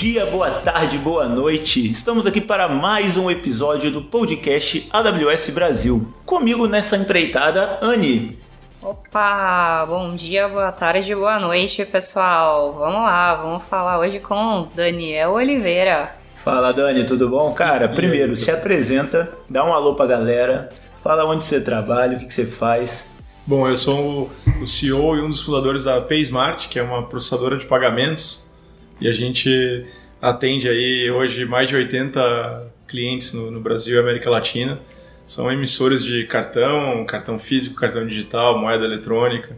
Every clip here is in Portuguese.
dia, boa tarde, boa noite. Estamos aqui para mais um episódio do podcast AWS Brasil. Comigo nessa empreitada, Anne. Opa, bom dia, boa tarde, boa noite, pessoal. Vamos lá, vamos falar hoje com Daniel Oliveira. Fala, Dani, tudo bom? Cara, primeiro, se apresenta, dá um alô pra galera, fala onde você trabalha, o que, você faz. Bom, eu sou o CEO e um dos fundadores da PaySmart, que é uma processadora de pagamentos, e a gente atende aí hoje mais de 80 clientes no, no Brasil e América Latina. São emissores de cartão, cartão físico, cartão digital, moeda eletrônica,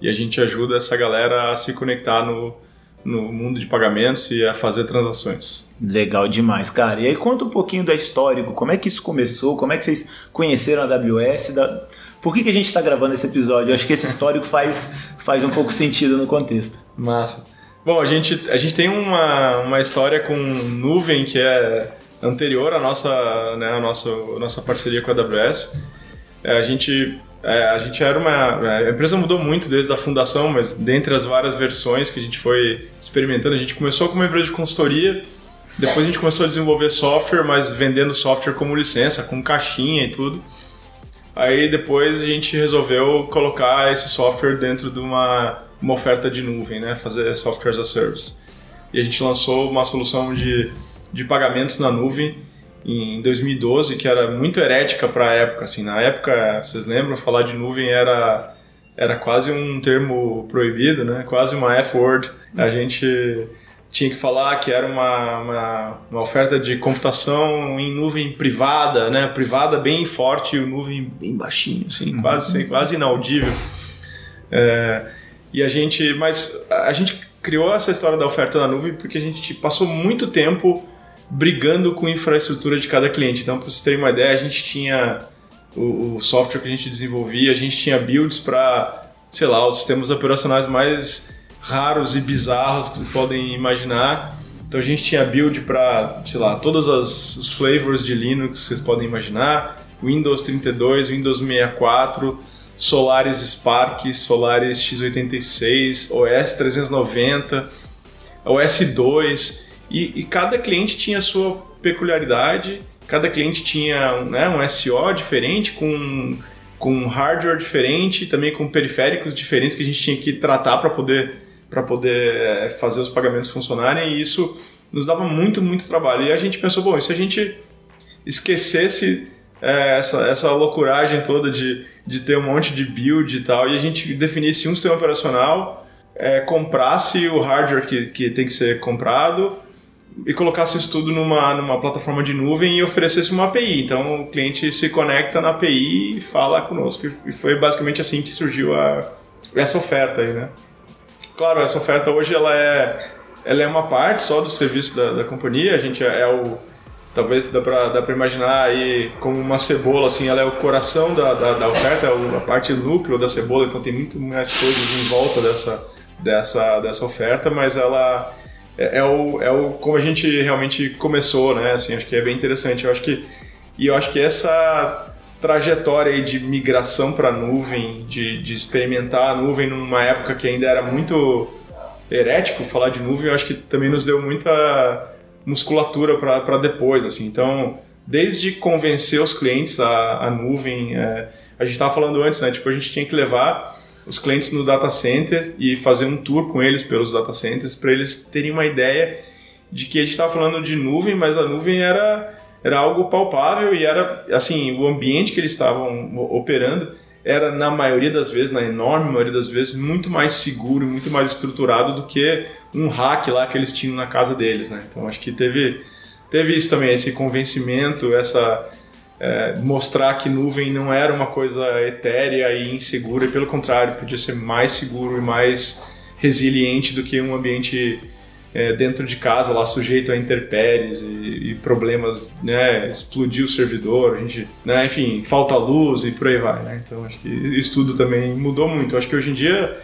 e a gente ajuda essa galera a se conectar no, no mundo de pagamentos e a fazer transações. Legal demais, cara. E aí conta um pouquinho da histórico, como é que isso começou, como é que vocês conheceram a AWS, da... por que, que a gente está gravando esse episódio? Eu acho que esse histórico faz, faz um pouco sentido no contexto. Massa. Bom, a gente, a gente tem uma, uma história com nuvem que é anterior à nossa, né, à nossa, à nossa parceria com a AWS. É, a gente é, a gente era uma. A empresa mudou muito desde a fundação, mas dentre as várias versões que a gente foi experimentando, a gente começou como uma empresa de consultoria, depois a gente começou a desenvolver software, mas vendendo software como licença, com caixinha e tudo. Aí depois a gente resolveu colocar esse software dentro de uma, uma oferta de nuvem, né? fazer software as a service. E a gente lançou uma solução de, de pagamentos na nuvem em 2012 que era muito herética para a época. Assim, na época, vocês lembram, falar de nuvem era era quase um termo proibido, né? Quase uma F-word. A gente tinha que falar que era uma, uma, uma, oferta de computação em nuvem privada, né? Privada bem forte e nuvem bem baixinho, assim, quase, quase inaudível. É, e a gente, mas a gente criou essa história da oferta na nuvem porque a gente passou muito tempo brigando com a infraestrutura de cada cliente. Então, para vocês terem uma ideia, a gente tinha o, o software que a gente desenvolvia, a gente tinha builds para, sei lá, os sistemas operacionais mais raros e bizarros que vocês podem imaginar. Então a gente tinha build para, sei lá, todos as, os flavors de Linux que vocês podem imaginar, Windows 32, Windows 64, Solaris Spark, Solaris x86, OS 390, OS 2, e, e cada cliente tinha a sua peculiaridade, cada cliente tinha né, um SO diferente, com, com hardware diferente, também com periféricos diferentes que a gente tinha que tratar para poder, poder eh, fazer os pagamentos funcionarem, e isso nos dava muito, muito trabalho. E a gente pensou, bom, e se a gente esquecesse é, essa, essa loucuragem toda de, de ter um monte de build e tal, e a gente definisse um sistema operacional, é, comprasse o hardware que, que tem que ser comprado, e colocasse isso tudo numa, numa plataforma de nuvem e oferecesse uma API. Então o cliente se conecta na API e fala conosco. E foi basicamente assim que surgiu a, essa oferta aí, né? Claro, essa oferta hoje ela é, ela é uma parte só do serviço da, da companhia. A gente é, é o talvez dá para dá para imaginar aí como uma cebola assim, ela é o coração da, da, da oferta, é a parte núcleo da cebola. Então tem muito mais coisas em volta dessa dessa dessa oferta, mas ela é, é, o, é o como a gente realmente começou, né? Assim, acho que é bem interessante. Eu acho que e eu acho que essa trajetória aí de migração para a nuvem, de, de experimentar a nuvem numa época que ainda era muito herético falar de nuvem, eu acho que também nos deu muita musculatura para depois, assim. Então, desde convencer os clientes a, a nuvem, é, a gente estava falando antes, né? Tipo, a gente tinha que levar os clientes no data center e fazer um tour com eles pelos data centers para eles terem uma ideia de que a gente estava falando de nuvem, mas a nuvem era, era algo palpável e era assim o ambiente que eles estavam operando era na maioria das vezes, na enorme maioria das vezes, muito mais seguro, muito mais estruturado do que um hack lá que eles tinham na casa deles, né? Então acho que teve teve isso também, esse convencimento, essa é, mostrar que nuvem não era uma coisa etérea e insegura, e pelo contrário, podia ser mais seguro e mais resiliente do que um ambiente é, dentro de casa, lá sujeito a intempéries e, e, problemas, né, explodir o servidor, a gente, né, enfim, falta luz e por aí vai, né? Então acho que isso tudo também mudou muito. Acho que hoje em dia,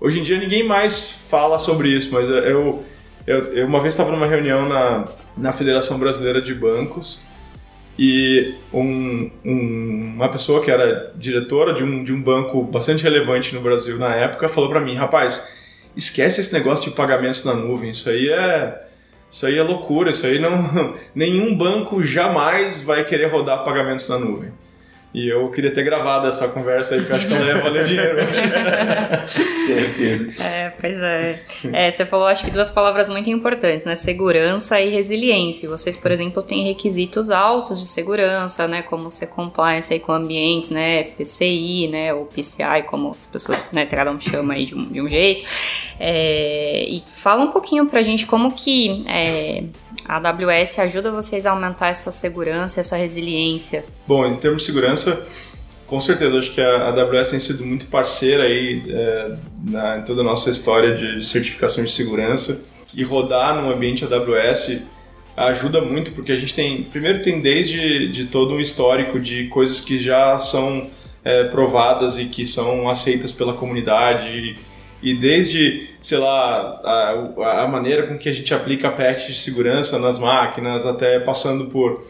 hoje em dia ninguém mais fala sobre isso, mas eu, eu, eu uma vez estava numa reunião na, na Federação Brasileira de Bancos e um, um, uma pessoa que era diretora de um, de um banco bastante relevante no Brasil na época falou para mim, rapaz, esquece esse negócio de pagamentos na nuvem, isso aí é Isso aí é loucura, isso aí não. Nenhum banco jamais vai querer rodar pagamentos na nuvem. E eu queria ter gravado essa conversa aí, porque eu acho que ela ia valer dinheiro. Certeza. É, pois é. é. Você falou, acho que duas palavras muito importantes, né? Segurança e resiliência. Vocês, por exemplo, têm requisitos altos de segurança, né? Como ser compliance aí com ambientes, né? PCI, né? Ou PCI, como as pessoas, né? Cada um chama aí de um, de um jeito. É, e fala um pouquinho pra gente como que... É, a AWS ajuda vocês a aumentar essa segurança, essa resiliência? Bom, em termos de segurança, com certeza, acho que a AWS tem sido muito parceira aí é, na, em toda a nossa história de certificação de segurança e rodar no ambiente AWS ajuda muito porque a gente tem, primeiro tem desde de todo um histórico de coisas que já são é, provadas e que são aceitas pela comunidade e desde, sei lá, a, a maneira com que a gente aplica patch de segurança nas máquinas, até passando por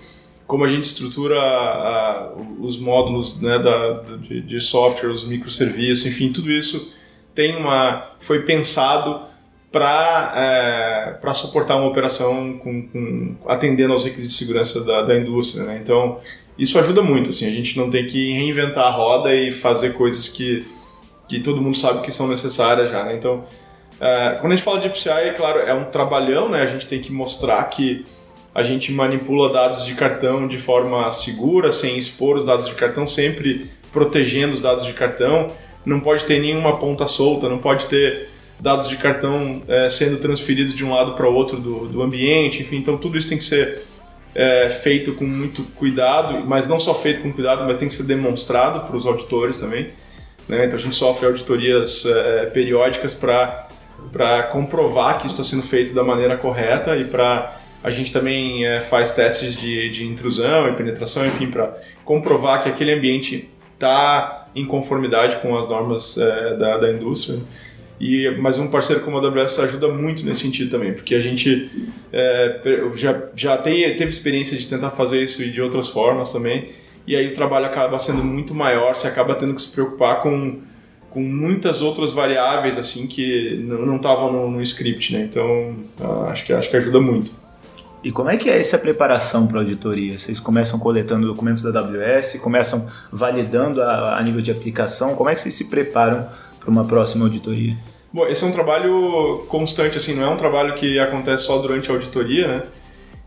como a gente estrutura a, os módulos né, da, de, de, software, os microserviços, enfim, tudo isso tem uma foi pensado para é, para suportar uma operação com, com, atendendo aos requisitos de segurança da, da indústria. Né? Então isso ajuda muito. Assim, a gente não tem que reinventar a roda e fazer coisas que que todo mundo sabe que são necessárias já, né? Então, uh, quando a gente fala de PCI, é claro, é um trabalhão, né? A gente tem que mostrar que a gente manipula dados de cartão de forma segura, sem expor os dados de cartão, sempre protegendo os dados de cartão. Não pode ter nenhuma ponta solta, não pode ter dados de cartão é, sendo transferidos de um lado para o outro do, do ambiente, enfim, então tudo isso tem que ser é, feito com muito cuidado, mas não só feito com cuidado, mas tem que ser demonstrado para os auditores também. Né? Então a gente sofre auditorias é, periódicas para comprovar que isso está sendo feito da maneira correta e para a gente também é, faz testes de, de intrusão e penetração, enfim, para comprovar que aquele ambiente está em conformidade com as normas é, da, da indústria. E, mas um parceiro como a AWS ajuda muito nesse sentido também, porque a gente é, já, já tem, teve experiência de tentar fazer isso de outras formas também, e aí o trabalho acaba sendo muito maior, você acaba tendo que se preocupar com, com muitas outras variáveis assim que não estavam no, no, script, né? Então ah, acho que acho que ajuda muito. E como é que é essa preparação para a auditoria? Vocês começam coletando documentos da AWS, começam validando a, a nível de aplicação? Como é que vocês se preparam para uma próxima auditoria? Bom, esse é um trabalho constante, assim, não é um trabalho que acontece só durante a auditoria, né?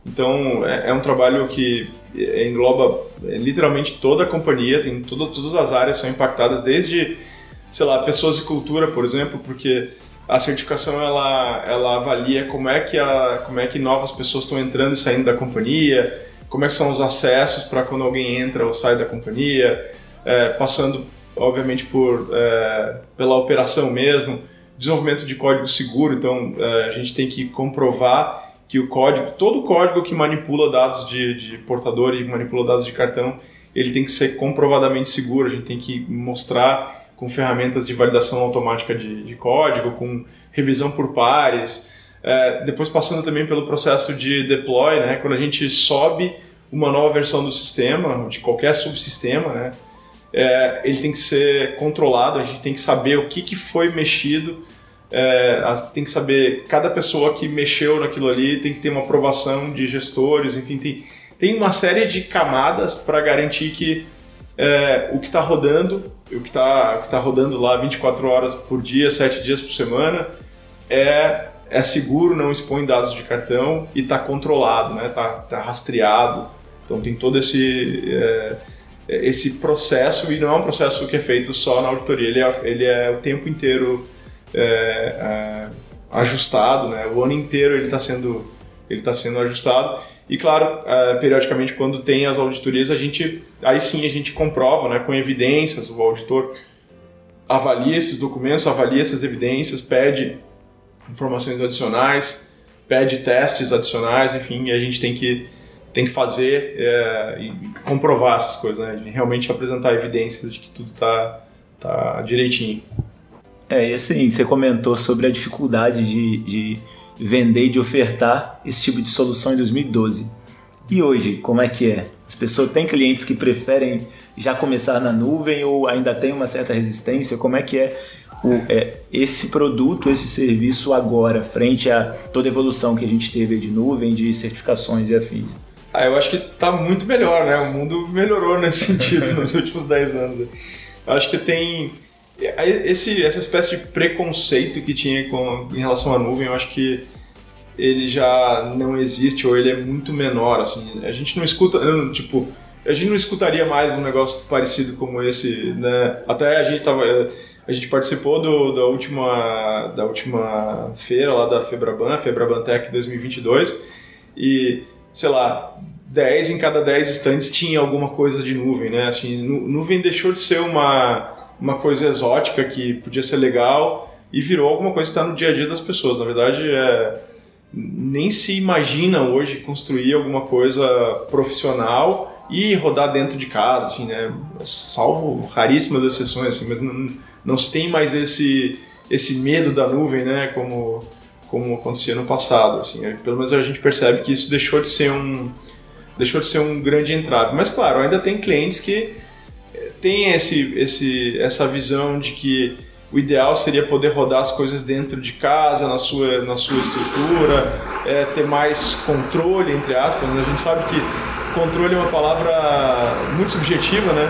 Então é, é um trabalho que engloba é, literalmente toda a companhia, tem todas as áreas são impactadas, desde, sei lá, pessoas e cultura, por exemplo, porque a certificação ela, ela avalia como é, que a, como é que novas pessoas estão entrando e saindo da companhia, como é que são os acessos para quando alguém entra ou sai da companhia, é, passando, obviamente, por, é, pela operação mesmo, desenvolvimento de código seguro, então é, a gente tem que comprovar que o código, todo o código que manipula dados de, de portador e manipula dados de cartão, ele tem que ser comprovadamente seguro. A gente tem que mostrar com ferramentas de validação automática de, de código, com revisão por pares. É, depois passando também pelo processo de deploy, né? quando a gente sobe uma nova versão do sistema, de qualquer subsistema, né? É, ele tem que ser controlado, a gente tem que saber o que, que foi mexido, é, tem que saber, cada pessoa que mexeu naquilo ali tem que ter uma aprovação de gestores, enfim, tem, tem uma série de camadas para garantir que é, o que está rodando, o que está tá rodando lá 24 horas por dia, 7 dias por semana, é, é seguro, não expõe dados de cartão e está controlado, está né? Tá, tá rastreado. Então tem todo esse, é, esse processo e não é um processo que é feito só na auditoria, ele é, ele é o tempo inteiro é, é, ajustado, né? O ano inteiro ele está sendo ele está sendo ajustado e claro, é, periodicamente quando tem as auditorias a gente aí sim a gente comprova, né? Com evidências o auditor avalia esses documentos, avalia essas evidências, pede informações adicionais, pede testes adicionais, enfim, e a gente tem que tem que fazer é, e comprovar essas coisas, né? Realmente apresentar evidências de que tudo está tá direitinho. É, e assim, você comentou sobre a dificuldade de, de vender e de ofertar esse tipo de solução em 2012. E hoje, como é que é? As pessoas têm clientes que preferem já começar na nuvem ou ainda tem uma certa resistência? Como é que é o, é, esse produto, esse serviço agora, frente a toda a evolução que a gente teve de nuvem, de certificações e afins? Ah, eu acho que está muito melhor, né? O mundo melhorou nesse sentido nos últimos 10 anos. Eu acho que tem esse, essa espécie de preconceito que tinha com, em relação à nuvem, eu acho que ele já não existe ou ele é muito menor, assim. A gente não escuta, tipo, a gente não escutaria mais um negócio parecido como esse, né? Até a gente tava a gente participou do, da última da última feira lá da Febraban, Febraban Tech 2022 e sei lá, 10 em cada 10 estantes tinha alguma coisa de nuvem, né? Assim, nuvem deixou de ser uma uma coisa exótica que podia ser legal e virou alguma coisa que está no dia a dia das pessoas. Na verdade, é, nem se imagina hoje construir alguma coisa profissional e rodar dentro de casa, assim, né? Salvo raríssimas exceções, assim, mas não, não se tem mais esse, esse medo da nuvem, né? Como, como acontecia no passado, assim. É, pelo menos a gente percebe que isso deixou de ser um deixou de ser um grande entrave. Mas claro, ainda tem clientes que tem esse, esse, essa visão de que o ideal seria poder rodar as coisas dentro de casa, na sua, na sua estrutura, é, ter mais controle, entre aspas. Né? A gente sabe que controle é uma palavra muito subjetiva, né?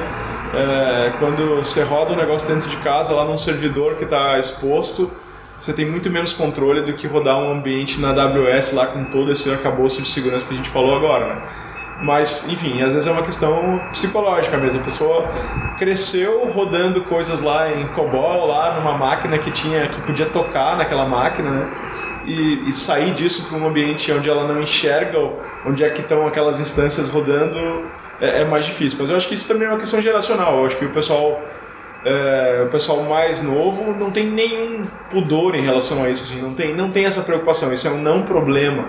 É, quando você roda um negócio dentro de casa, lá num servidor que está exposto, você tem muito menos controle do que rodar um ambiente na AWS lá com todo esse arcabouço de segurança que a gente falou agora, né? Mas, enfim, às vezes é uma questão psicológica mesmo. A pessoa cresceu rodando coisas lá em COBOL, lá numa máquina que tinha que podia tocar naquela máquina, né? E, e sair disso para um ambiente onde ela não enxerga onde é que estão aquelas instâncias rodando é, é, mais difícil. Mas eu acho que isso também é uma questão geracional. Eu acho que o pessoal é, o pessoal mais novo não tem nenhum pudor em relação a isso, assim, não tem não tem essa preocupação. Isso é um não problema.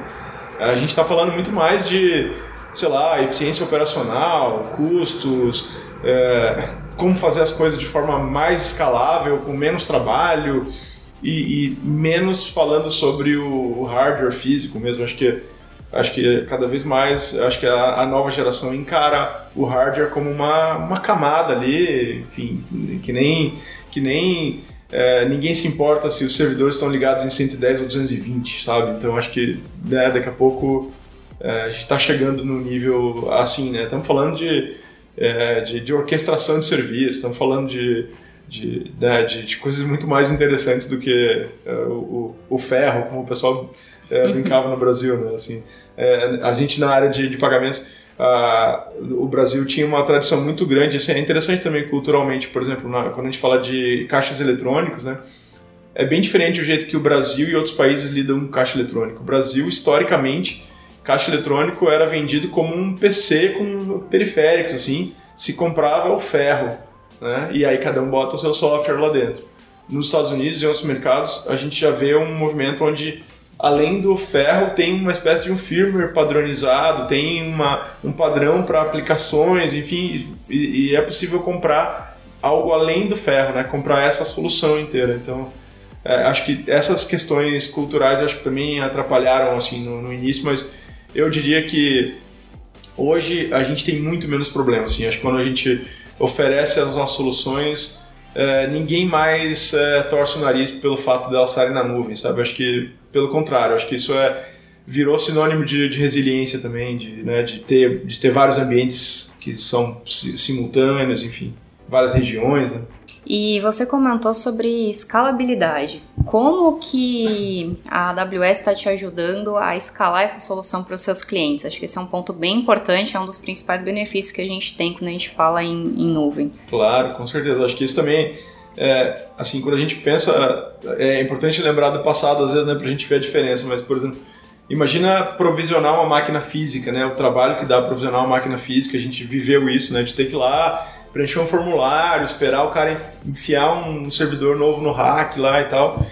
A gente está falando muito mais de sei lá, eficiência operacional, custos, é, como fazer as coisas de forma mais escalável, com menos trabalho e, e menos falando sobre o hardware físico mesmo. Acho que acho que cada vez mais acho que a, a, nova geração encara o hardware como uma, uma camada ali, enfim, que nem que nem é, ninguém se importa se os servidores estão ligados em 110 ou 220, sabe? Então acho que né, daqui a pouco a gente está chegando no nível assim, né? Estamos falando de, é, de, de, orquestração de serviço, estamos falando de, de, né, de, de, coisas muito mais interessantes do que é, o, o, ferro, como o pessoal é, brincava no Brasil, né? Assim, é, a gente na área de, de pagamentos, o Brasil tinha uma tradição muito grande, isso é interessante também culturalmente, por exemplo, na, quando a gente fala de caixas eletrônicos, né? É bem diferente o jeito que o Brasil e outros países lidam com caixa eletrônico. O Brasil, historicamente, caixa eletrônico era vendido como um PC com periféricos, assim, se comprava o ferro, né? E aí cada um bota o seu software lá dentro. Nos Estados Unidos e outros mercados, a gente já vê um movimento onde além do ferro tem uma espécie de um firmware padronizado, tem uma, um padrão para aplicações, enfim, e, e, é possível comprar algo além do ferro, né? Comprar essa solução inteira. Então, é, acho que essas questões culturais acho que também atrapalharam assim no, no início, mas eu diria que hoje a gente tem muito menos problemas. Assim, acho que quando a gente oferece as nossas soluções, é, ninguém mais é, torce o nariz pelo fato de elas estarem na nuvem, sabe? Acho que, pelo contrário, acho que isso é virou sinônimo de, de resiliência também, de, né, de, ter, de ter vários ambientes que são simultâneos, enfim, várias regiões, né? E você comentou sobre escalabilidade. Como que a AWS está te ajudando a escalar essa solução para os seus clientes? Acho que esse é um ponto bem importante, é um dos principais benefícios que a gente tem quando a gente fala em, em nuvem. Claro, com certeza. Acho que isso também, é, assim, quando a gente pensa, é importante lembrar do passado, às vezes, né, para a gente ver a diferença. Mas, por exemplo, imagina provisionar uma máquina física, né? O trabalho que dá provisionar uma máquina física, a gente viveu isso, né? De ter que ir lá preencher um formulário, esperar o cara enfiar um servidor novo no rack lá e tal.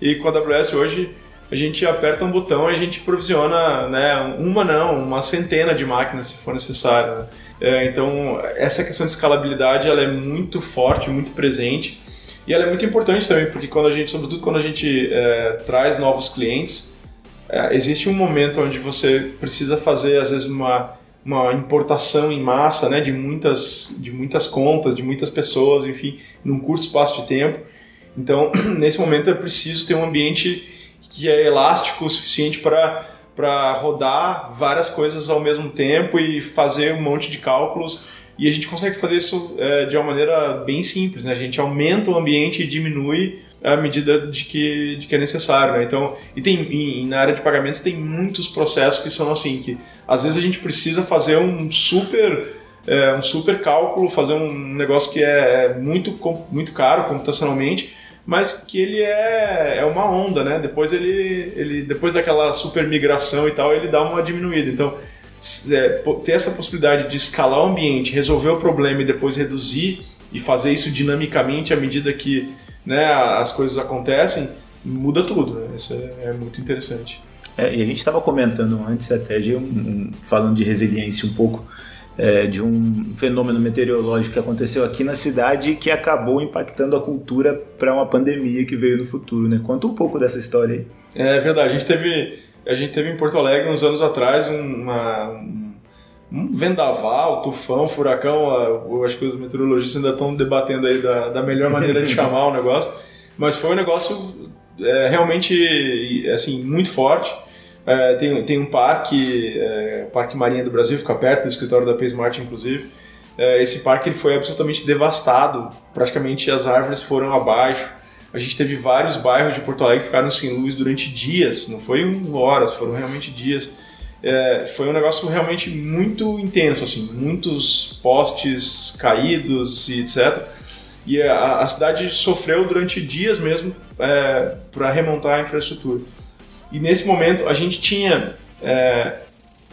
E com a AWS hoje a gente aperta um botão e a gente provisiona, né, uma não, uma centena de máquinas se for necessário. Né? É, então essa questão de escalabilidade ela é muito forte, muito presente e ela é muito importante também porque quando a gente, sobretudo quando a gente é, traz novos clientes, é, existe um momento onde você precisa fazer às vezes uma uma importação em massa né, de, muitas, de muitas contas, de muitas pessoas, enfim, num curto espaço de tempo. Então, nesse momento é preciso ter um ambiente que é elástico o suficiente para rodar várias coisas ao mesmo tempo e fazer um monte de cálculos. E a gente consegue fazer isso é, de uma maneira bem simples, né? A gente aumenta o ambiente e diminui à medida de que, de que é necessário, né? Então, e tem e na área de pagamentos tem muitos processos que são assim que às vezes a gente precisa fazer um super é, um super cálculo, fazer um negócio que é muito muito caro computacionalmente mas que ele é, é uma onda, né? Depois ele, ele depois daquela super migração e tal, ele dá uma diminuída. Então, é, ter essa possibilidade de escalar o ambiente, resolver o problema e depois reduzir e fazer isso dinamicamente à medida que né, as coisas acontecem, muda tudo. Né? Isso é, é muito interessante. É, e a gente estava comentando antes até de um, um, falando de resiliência um pouco é, de um fenômeno meteorológico que aconteceu aqui na cidade que acabou impactando a cultura para uma pandemia que veio no futuro, né? Conta um pouco dessa história aí. É verdade, a gente teve, a gente teve em Porto Alegre uns anos atrás uma, um, um vendaval, tufão, furacão, eu acho que os meteorologistas ainda estão debatendo aí da, da melhor maneira de chamar o negócio, mas foi um negócio é, realmente assim muito forte é, tem, tem um parque, é, Parque Marinha do Brasil, fica perto do escritório da Paysmart, inclusive. É, esse parque ele foi absolutamente devastado, praticamente as árvores foram abaixo. A gente teve vários bairros de Porto Alegre que ficaram sem luz durante dias, não foi horas, foram realmente dias. É, foi um negócio realmente muito intenso, assim, muitos postes caídos e etc. E a, a cidade sofreu durante dias mesmo é, para remontar a infraestrutura. E nesse momento a gente tinha é,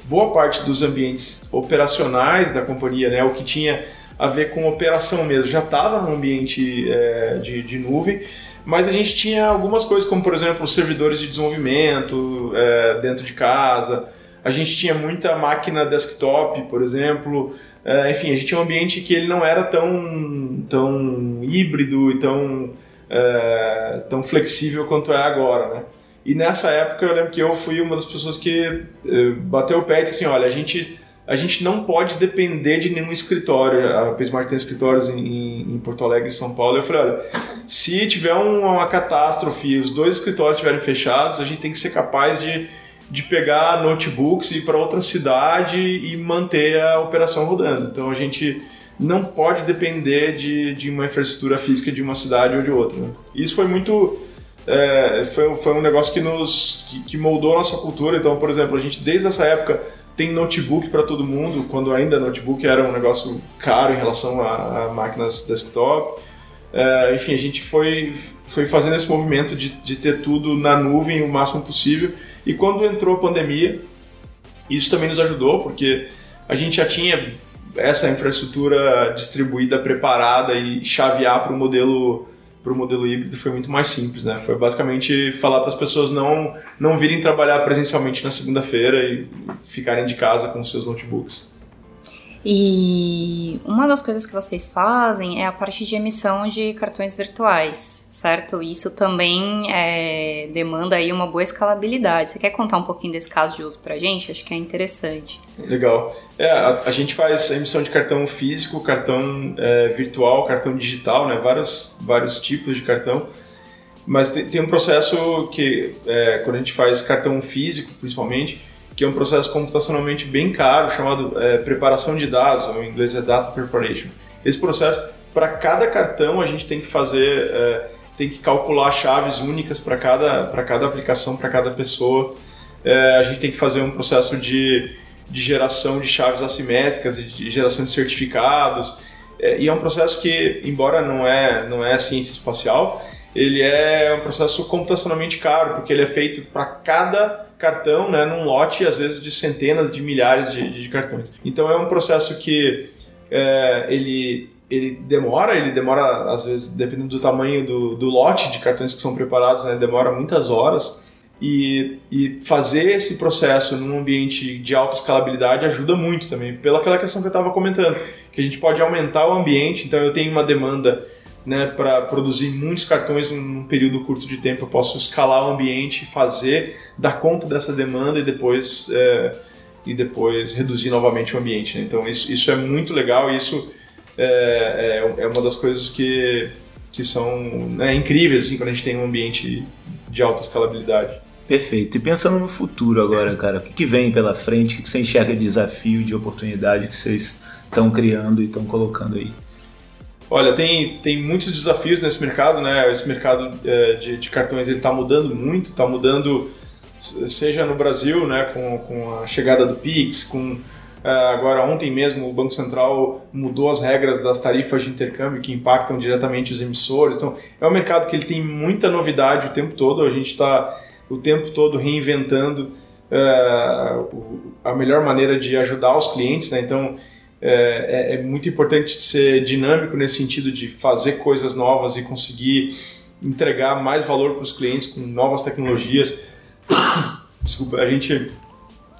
boa parte dos ambientes operacionais da companhia, né, o que tinha a ver com operação mesmo, já estava no ambiente é, de, de, nuvem, mas a gente tinha algumas coisas, como por exemplo servidores de desenvolvimento é, dentro de casa, a gente tinha muita máquina desktop, por exemplo, é, enfim, a gente tinha um ambiente que ele não era tão, tão híbrido e tão, é, tão flexível quanto é agora, né? E nessa época eu lembro que eu fui uma das pessoas que eh, bateu o pé e disse assim, olha, a gente, a gente não pode depender de nenhum escritório. A Pesmar tem escritórios em, em, Porto Alegre e São Paulo. Eu falei, olha, se tiver uma catástrofe e os dois escritórios estiverem fechados, a gente tem que ser capaz de, de pegar notebooks e ir para outra cidade e manter a operação rodando. Então a gente não pode depender de, de uma infraestrutura física de uma cidade ou de outra. Né? Isso foi muito é, foi, foi um negócio que nos que, que, moldou a nossa cultura. Então, por exemplo, a gente desde essa época tem notebook para todo mundo, quando ainda notebook era um negócio caro em relação a, a máquinas desktop. É, enfim, a gente foi, foi fazendo esse movimento de, de ter tudo na nuvem o máximo possível. E quando entrou a pandemia, isso também nos ajudou, porque a gente já tinha essa infraestrutura distribuída, preparada e chavear para o modelo para o modelo híbrido foi muito mais simples, né? Foi basicamente falar para as pessoas não não virem trabalhar presencialmente na segunda-feira e ficarem de casa com seus notebooks. E uma das coisas que vocês fazem é a parte de emissão de cartões virtuais, certo? Isso também é, demanda aí uma boa escalabilidade. Você quer contar um pouquinho desse caso de uso para a gente? Acho que é interessante. Legal. É, a, a gente faz emissão de cartão físico, cartão é, virtual, cartão digital, né? Vários, vários tipos de cartão. Mas tem, tem um processo que, é, quando a gente faz cartão físico, principalmente, que é um processo computacionalmente bem caro, chamado é, preparação de dados, ou em inglês é Data Preparation. Esse processo, para cada cartão, a gente tem que fazer, é, tem que calcular chaves únicas para cada, cada aplicação, para cada pessoa. É, a gente tem que fazer um processo de, de geração de chaves assimétricas de geração de certificados. É, e é um processo que, embora não é, não é ciência espacial, ele é um processo computacionalmente caro, porque ele é feito para cada cartão, né, num lote, às vezes, de centenas de milhares de, de cartões. Então é um processo que é, ele, ele demora, ele demora, às vezes, dependendo do tamanho do, do lote de cartões que são preparados, né, demora muitas horas. E, e, fazer esse processo num ambiente de alta escalabilidade ajuda muito também, pela aquela questão que eu estava comentando, que a gente pode aumentar o ambiente, então eu tenho uma demanda né, para produzir muitos cartões num período curto de tempo. Eu posso escalar o ambiente, fazer, dar conta dessa demanda e depois, é, e depois reduzir novamente o ambiente. Né? Então isso, isso é muito legal e isso é, é, é, uma das coisas que, que são né, incríveis assim, quando a gente tem um ambiente de alta escalabilidade. Perfeito. E pensando no futuro agora, cara, o que, que vem pela frente? O que você enxerga de desafio, de oportunidade que vocês estão criando e estão colocando aí? Olha, tem, tem muitos desafios nesse mercado, né? Esse mercado é, de, de, cartões ele está mudando muito, está mudando, seja no Brasil, né, com, com a chegada do Pix, com é, agora ontem mesmo o Banco Central mudou as regras das tarifas de intercâmbio que impactam diretamente os emissores. Então é um mercado que ele tem muita novidade o tempo todo. A gente está o tempo todo reinventando é, a melhor maneira de ajudar os clientes. Né? Então é, é, é, muito importante ser dinâmico nesse sentido de fazer coisas novas e conseguir entregar mais valor para os clientes com novas tecnologias. Desculpa, a gente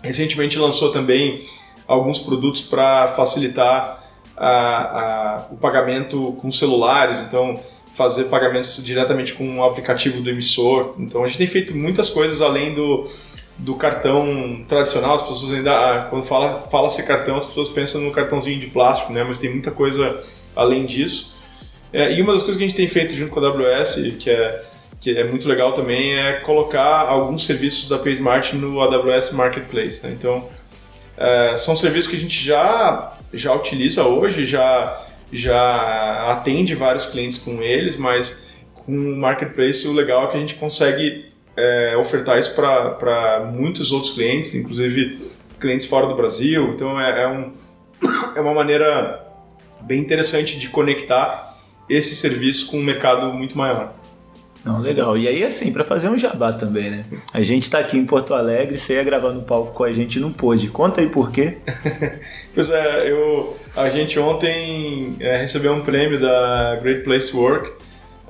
recentemente lançou também alguns produtos para facilitar a, a, o pagamento com celulares, então fazer pagamentos diretamente com o aplicativo do emissor. Então a gente tem feito muitas coisas além do do cartão tradicional, as pessoas ainda, ah, quando fala, fala-se cartão, as pessoas pensam no cartãozinho de plástico, né? Mas tem muita coisa além disso. É, e uma das coisas que a gente tem feito junto com a AWS, que é, que é muito legal também, é colocar alguns serviços da PaySmart no AWS Marketplace, né? Então, é, são serviços que a gente já, já utiliza hoje, já, já atende vários clientes com eles, mas com o Marketplace o legal é que a gente consegue é, ofertar isso para muitos outros clientes, inclusive clientes fora do Brasil. Então é, é, um, é uma maneira bem interessante de conectar esse serviço com um mercado muito maior. Não, legal. E aí, assim, para fazer um jabá também, né? A gente tá aqui em Porto Alegre, você ia gravar no palco com a gente não pôde. Conta aí por quê. pois é, eu, a gente ontem é, recebeu um prêmio da Great Place to Work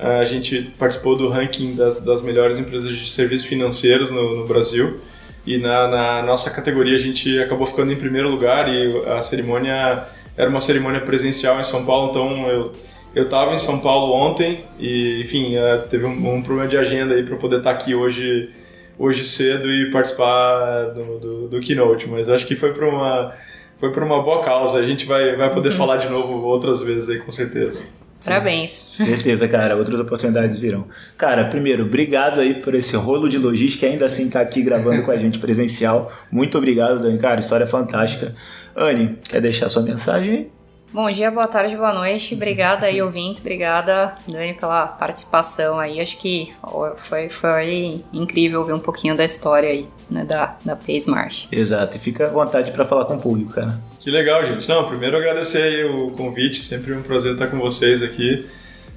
a gente participou do ranking das, das melhores empresas de serviços financeiros no, no Brasil e na, na, nossa categoria a gente acabou ficando em primeiro lugar e a cerimônia era uma cerimônia presencial em São Paulo, então eu eu estava em São Paulo ontem e enfim é, teve um, um problema de agenda aí para poder estar tá aqui hoje hoje cedo e participar do, do, do keynote, mas acho que foi para uma foi para uma boa causa. A gente vai vai poder uhum. falar de novo outras vezes aí com certeza. Parabéns. Certeza, cara. Outras oportunidades virão. Cara, primeiro, obrigado aí por esse rolo de logística ainda assim tá aqui gravando com a gente presencial. Muito obrigado, Dani. Cara, história fantástica. Anne, quer deixar sua mensagem? Bom dia, boa tarde, boa noite. Obrigada aí, ouvintes. Obrigada, Dani, pela participação aí. Acho que foi, foi incrível ver um pouquinho da história aí, né, da, da PaySmart. Exato, e fica à vontade para falar com o público, cara. Que legal, gente. Não, primeiro agradecer o convite, sempre um prazer estar com vocês aqui.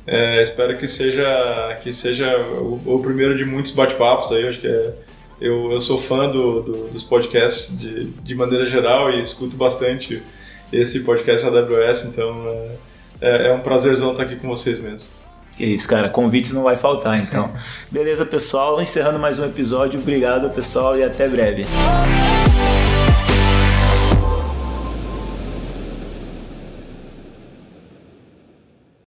É, espero que seja, que seja o, o primeiro de muitos bate-papos aí. Acho que é, eu, eu sou fã do, do, dos podcasts de, de maneira geral e escuto bastante esse podcast AWS, então é, é um prazerzão estar aqui com vocês mesmo. Que isso, cara. Convites não vai faltar, então. Beleza, pessoal. Encerrando mais um episódio. Obrigado, pessoal, e até breve.